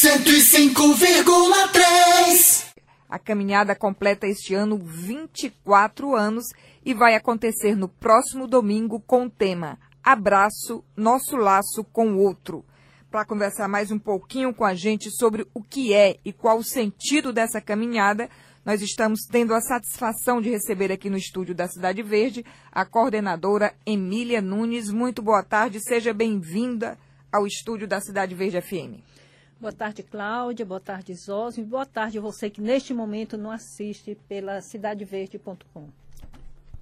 105,3. A caminhada completa este ano 24 anos e vai acontecer no próximo domingo com o tema Abraço, Nosso Laço com o Outro. Para conversar mais um pouquinho com a gente sobre o que é e qual o sentido dessa caminhada, nós estamos tendo a satisfação de receber aqui no estúdio da Cidade Verde a coordenadora Emília Nunes. Muito boa tarde, seja bem-vinda ao estúdio da Cidade Verde FM. Boa tarde, Cláudia. Boa tarde, Zosme. Boa tarde você que neste momento não assiste pela cidadeverde.com.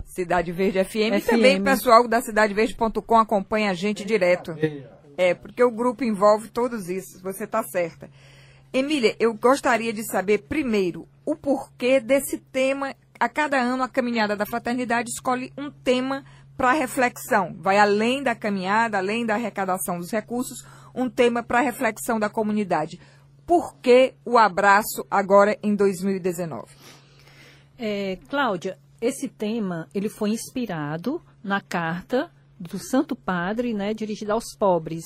Cidade Verde FM. FM. Também o pessoal da cidadeverde.com acompanha a gente direto. É, porque o grupo envolve todos isso, você está certa. Emília, eu gostaria de saber primeiro o porquê desse tema. A cada ano, a Caminhada da Fraternidade escolhe um tema para reflexão. Vai além da caminhada, além da arrecadação dos recursos, um tema para reflexão da comunidade. Por que o abraço agora em 2019? É, Cláudia, esse tema ele foi inspirado na carta do Santo Padre, né, dirigida aos pobres.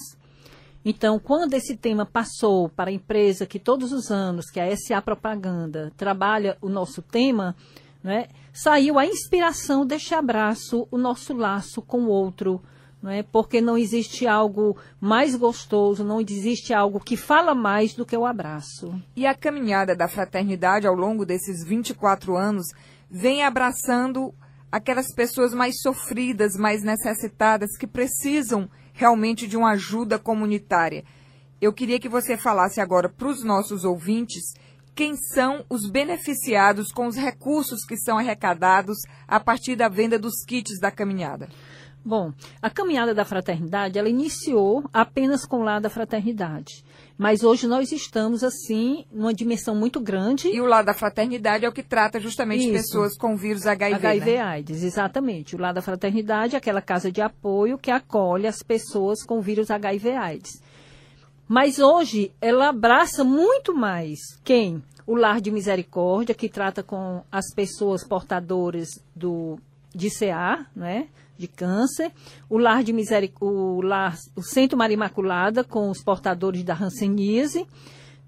Então, quando esse tema passou para a empresa que todos os anos, que a SA Propaganda, trabalha o nosso tema, né, saiu a inspiração deste abraço, o nosso laço com o outro, né, porque não existe algo mais gostoso, não existe algo que fala mais do que o abraço. E a caminhada da fraternidade ao longo desses 24 anos vem abraçando aquelas pessoas mais sofridas, mais necessitadas, que precisam realmente de uma ajuda comunitária. Eu queria que você falasse agora para os nossos ouvintes quem são os beneficiados com os recursos que são arrecadados a partir da venda dos kits da caminhada. Bom, a caminhada da fraternidade, ela iniciou apenas com o lado da fraternidade. Mas hoje nós estamos, assim, numa dimensão muito grande. E o lado da fraternidade é o que trata justamente Isso. pessoas com vírus HIV. HIV né? AIDS, exatamente. O lado da fraternidade é aquela casa de apoio que acolhe as pessoas com vírus HIV AIDS. Mas hoje ela abraça muito mais quem? O Lar de Misericórdia, que trata com as pessoas portadoras do, de CA, né? De câncer, o lar de misericórdia, o, lar, o Centro Maria Imaculada com os portadores da ranceníase.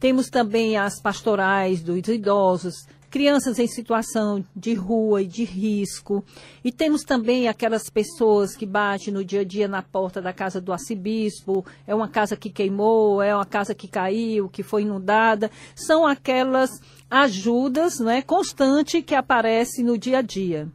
Temos também as pastorais dos idosos, crianças em situação de rua e de risco. E temos também aquelas pessoas que batem no dia a dia na porta da casa do arcebispo, é uma casa que queimou, é uma casa que caiu, que foi inundada. São aquelas ajudas né, constantes que aparecem no dia a dia.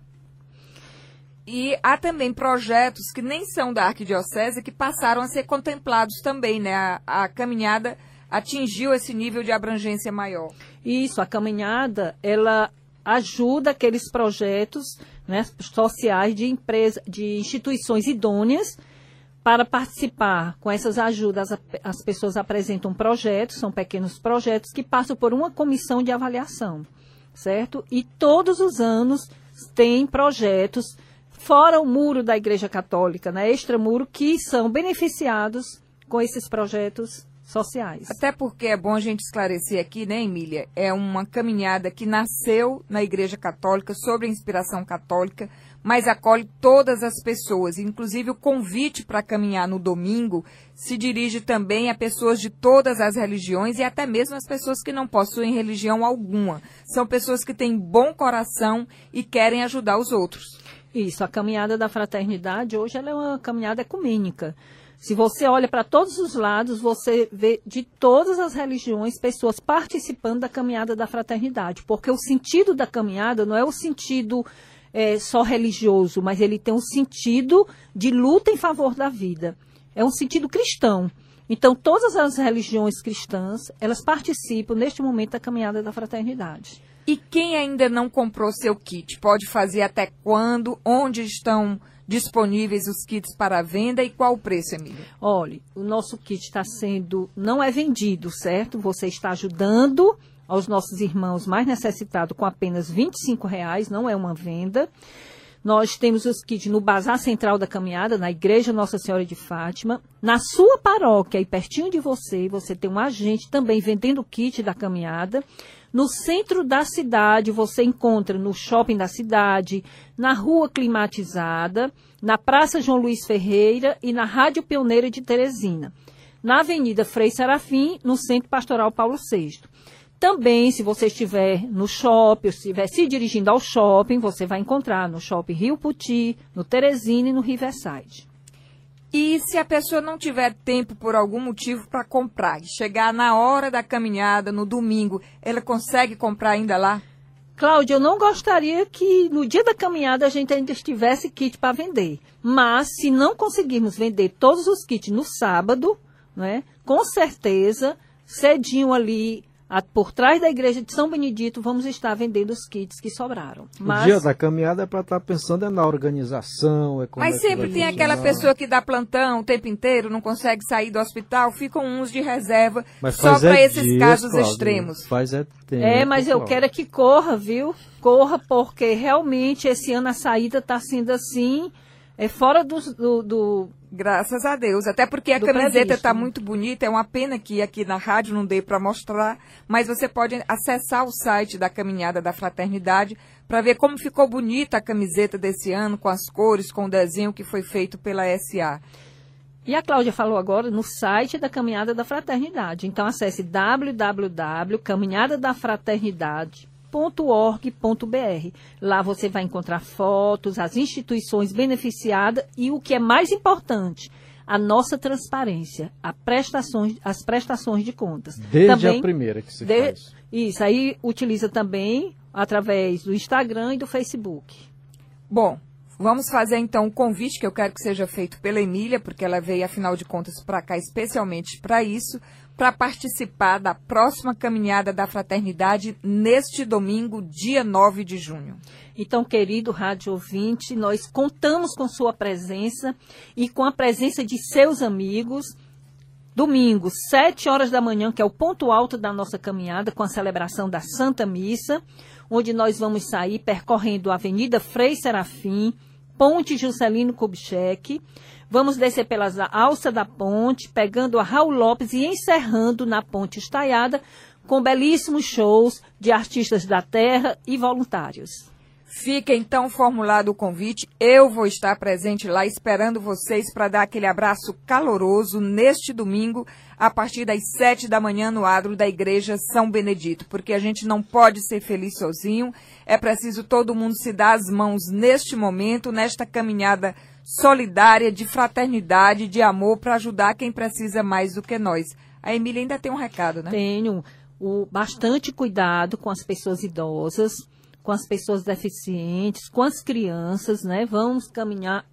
E há também projetos que nem são da arquidiocese que passaram a ser contemplados também, né? A, a caminhada atingiu esse nível de abrangência maior. Isso, a caminhada, ela ajuda aqueles projetos né, sociais de empresa, de instituições idôneas para participar com essas ajudas. As pessoas apresentam projetos, são pequenos projetos que passam por uma comissão de avaliação, certo? E todos os anos tem projetos fora o muro da Igreja Católica, né, extramuro, que são beneficiados com esses projetos sociais. Até porque é bom a gente esclarecer aqui, né, Emília? É uma caminhada que nasceu na Igreja Católica, sobre a inspiração católica, mas acolhe todas as pessoas. Inclusive, o convite para caminhar no domingo se dirige também a pessoas de todas as religiões e até mesmo as pessoas que não possuem religião alguma. São pessoas que têm bom coração e querem ajudar os outros. Isso, a caminhada da fraternidade hoje é uma caminhada ecumênica. Se você olha para todos os lados, você vê de todas as religiões pessoas participando da caminhada da fraternidade, porque o sentido da caminhada não é o sentido é, só religioso, mas ele tem um sentido de luta em favor da vida. É um sentido cristão. Então, todas as religiões cristãs, elas participam neste momento da caminhada da fraternidade. E quem ainda não comprou seu kit, pode fazer até quando? Onde estão disponíveis os kits para venda e qual o preço, Emília? Olha, o nosso kit está sendo, não é vendido, certo? Você está ajudando aos nossos irmãos mais necessitados com apenas R$ reais, não é uma venda. Nós temos os kits no Bazar Central da Caminhada, na Igreja Nossa Senhora de Fátima. Na sua paróquia, aí pertinho de você, você tem um agente também vendendo o kit da caminhada. No centro da cidade, você encontra no shopping da cidade, na rua climatizada, na Praça João Luiz Ferreira e na Rádio Pioneira de Teresina. na Avenida Frei Serafim, no Centro Pastoral Paulo VI. Também, se você estiver no shopping, se estiver se dirigindo ao shopping, você vai encontrar no Shopping Rio Puti, no Teresina e no Riverside. E se a pessoa não tiver tempo por algum motivo para comprar e chegar na hora da caminhada, no domingo, ela consegue comprar ainda lá? Cláudia, eu não gostaria que no dia da caminhada a gente ainda estivesse kit para vender. Mas se não conseguirmos vender todos os kits no sábado, né, com certeza, cedinho ali a, por trás da igreja de São Benedito, vamos estar vendendo os kits que sobraram. Mas... O dia da caminhada é para estar tá pensando é na organização. É Mas é sempre tem aquela pessoa que dá plantão o tempo inteiro, não consegue sair do hospital, ficam uns de reserva mas só para é esses dias, casos Cláudio, extremos. Faz é, tempo, é, mas eu quero é que corra, viu? Corra, porque realmente esse ano a saída está sendo assim é fora do, do, do, Graças a Deus. Até porque a camiseta está muito bonita. É uma pena que aqui na rádio não dê para mostrar. Mas você pode acessar o site da Caminhada da Fraternidade para ver como ficou bonita a camiseta desse ano, com as cores, com o desenho que foi feito pela SA. E a Cláudia falou agora no site da Caminhada da Fraternidade. Então acesse www.caminhadadafraternidade.com www.org.br. Lá você vai encontrar fotos, as instituições beneficiadas e o que é mais importante, a nossa transparência, a prestações, as prestações de contas. Desde também, a primeira que se de, faz. Isso, aí utiliza também através do Instagram e do Facebook. Bom, Vamos fazer então um convite que eu quero que seja feito pela Emília, porque ela veio, afinal de contas, para cá especialmente para isso, para participar da próxima caminhada da fraternidade neste domingo, dia 9 de junho. Então, querido rádio ouvinte, nós contamos com sua presença e com a presença de seus amigos. Domingo, 7 horas da manhã, que é o ponto alto da nossa caminhada, com a celebração da Santa Missa, onde nós vamos sair percorrendo a Avenida Frei Serafim, Ponte Juscelino Kubitschek. Vamos descer pelas alças da ponte, pegando a Raul Lopes e encerrando na Ponte Estaiada com belíssimos shows de artistas da terra e voluntários. Fica então formulado o convite. Eu vou estar presente lá esperando vocês para dar aquele abraço caloroso neste domingo, a partir das sete da manhã, no adro da Igreja São Benedito, porque a gente não pode ser feliz sozinho. É preciso todo mundo se dar as mãos neste momento, nesta caminhada solidária, de fraternidade, de amor, para ajudar quem precisa mais do que nós. A Emília ainda tem um recado, né? Tenho. O, bastante cuidado com as pessoas idosas com as pessoas deficientes, com as crianças, né? Vamos caminhar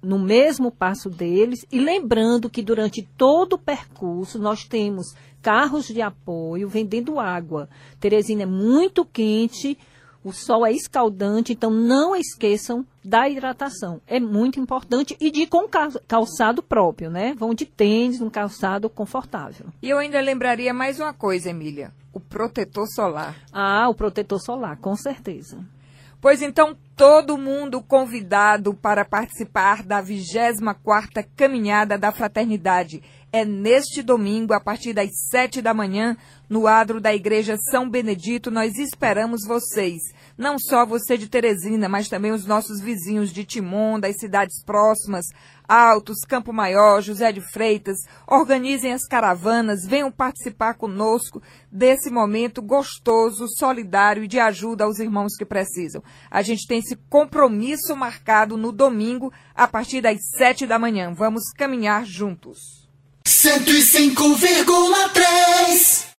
no mesmo passo deles e lembrando que durante todo o percurso nós temos carros de apoio vendendo água. Teresina é muito quente, o sol é escaldante, então não esqueçam da hidratação. É muito importante e de com calçado próprio, né? Vão de tênis, um calçado confortável. E eu ainda lembraria mais uma coisa, Emília o protetor solar. Ah, o protetor solar, com certeza. Pois então, todo mundo convidado para participar da 24ª Caminhada da Fraternidade. É neste domingo, a partir das sete da manhã, no adro da Igreja São Benedito, nós esperamos vocês. Não só você de Teresina, mas também os nossos vizinhos de Timon, das cidades próximas, Altos, Campo Maior, José de Freitas. Organizem as caravanas, venham participar conosco desse momento gostoso, solidário e de ajuda aos irmãos que precisam. A gente tem esse compromisso marcado no domingo, a partir das sete da manhã. Vamos caminhar juntos. 105,3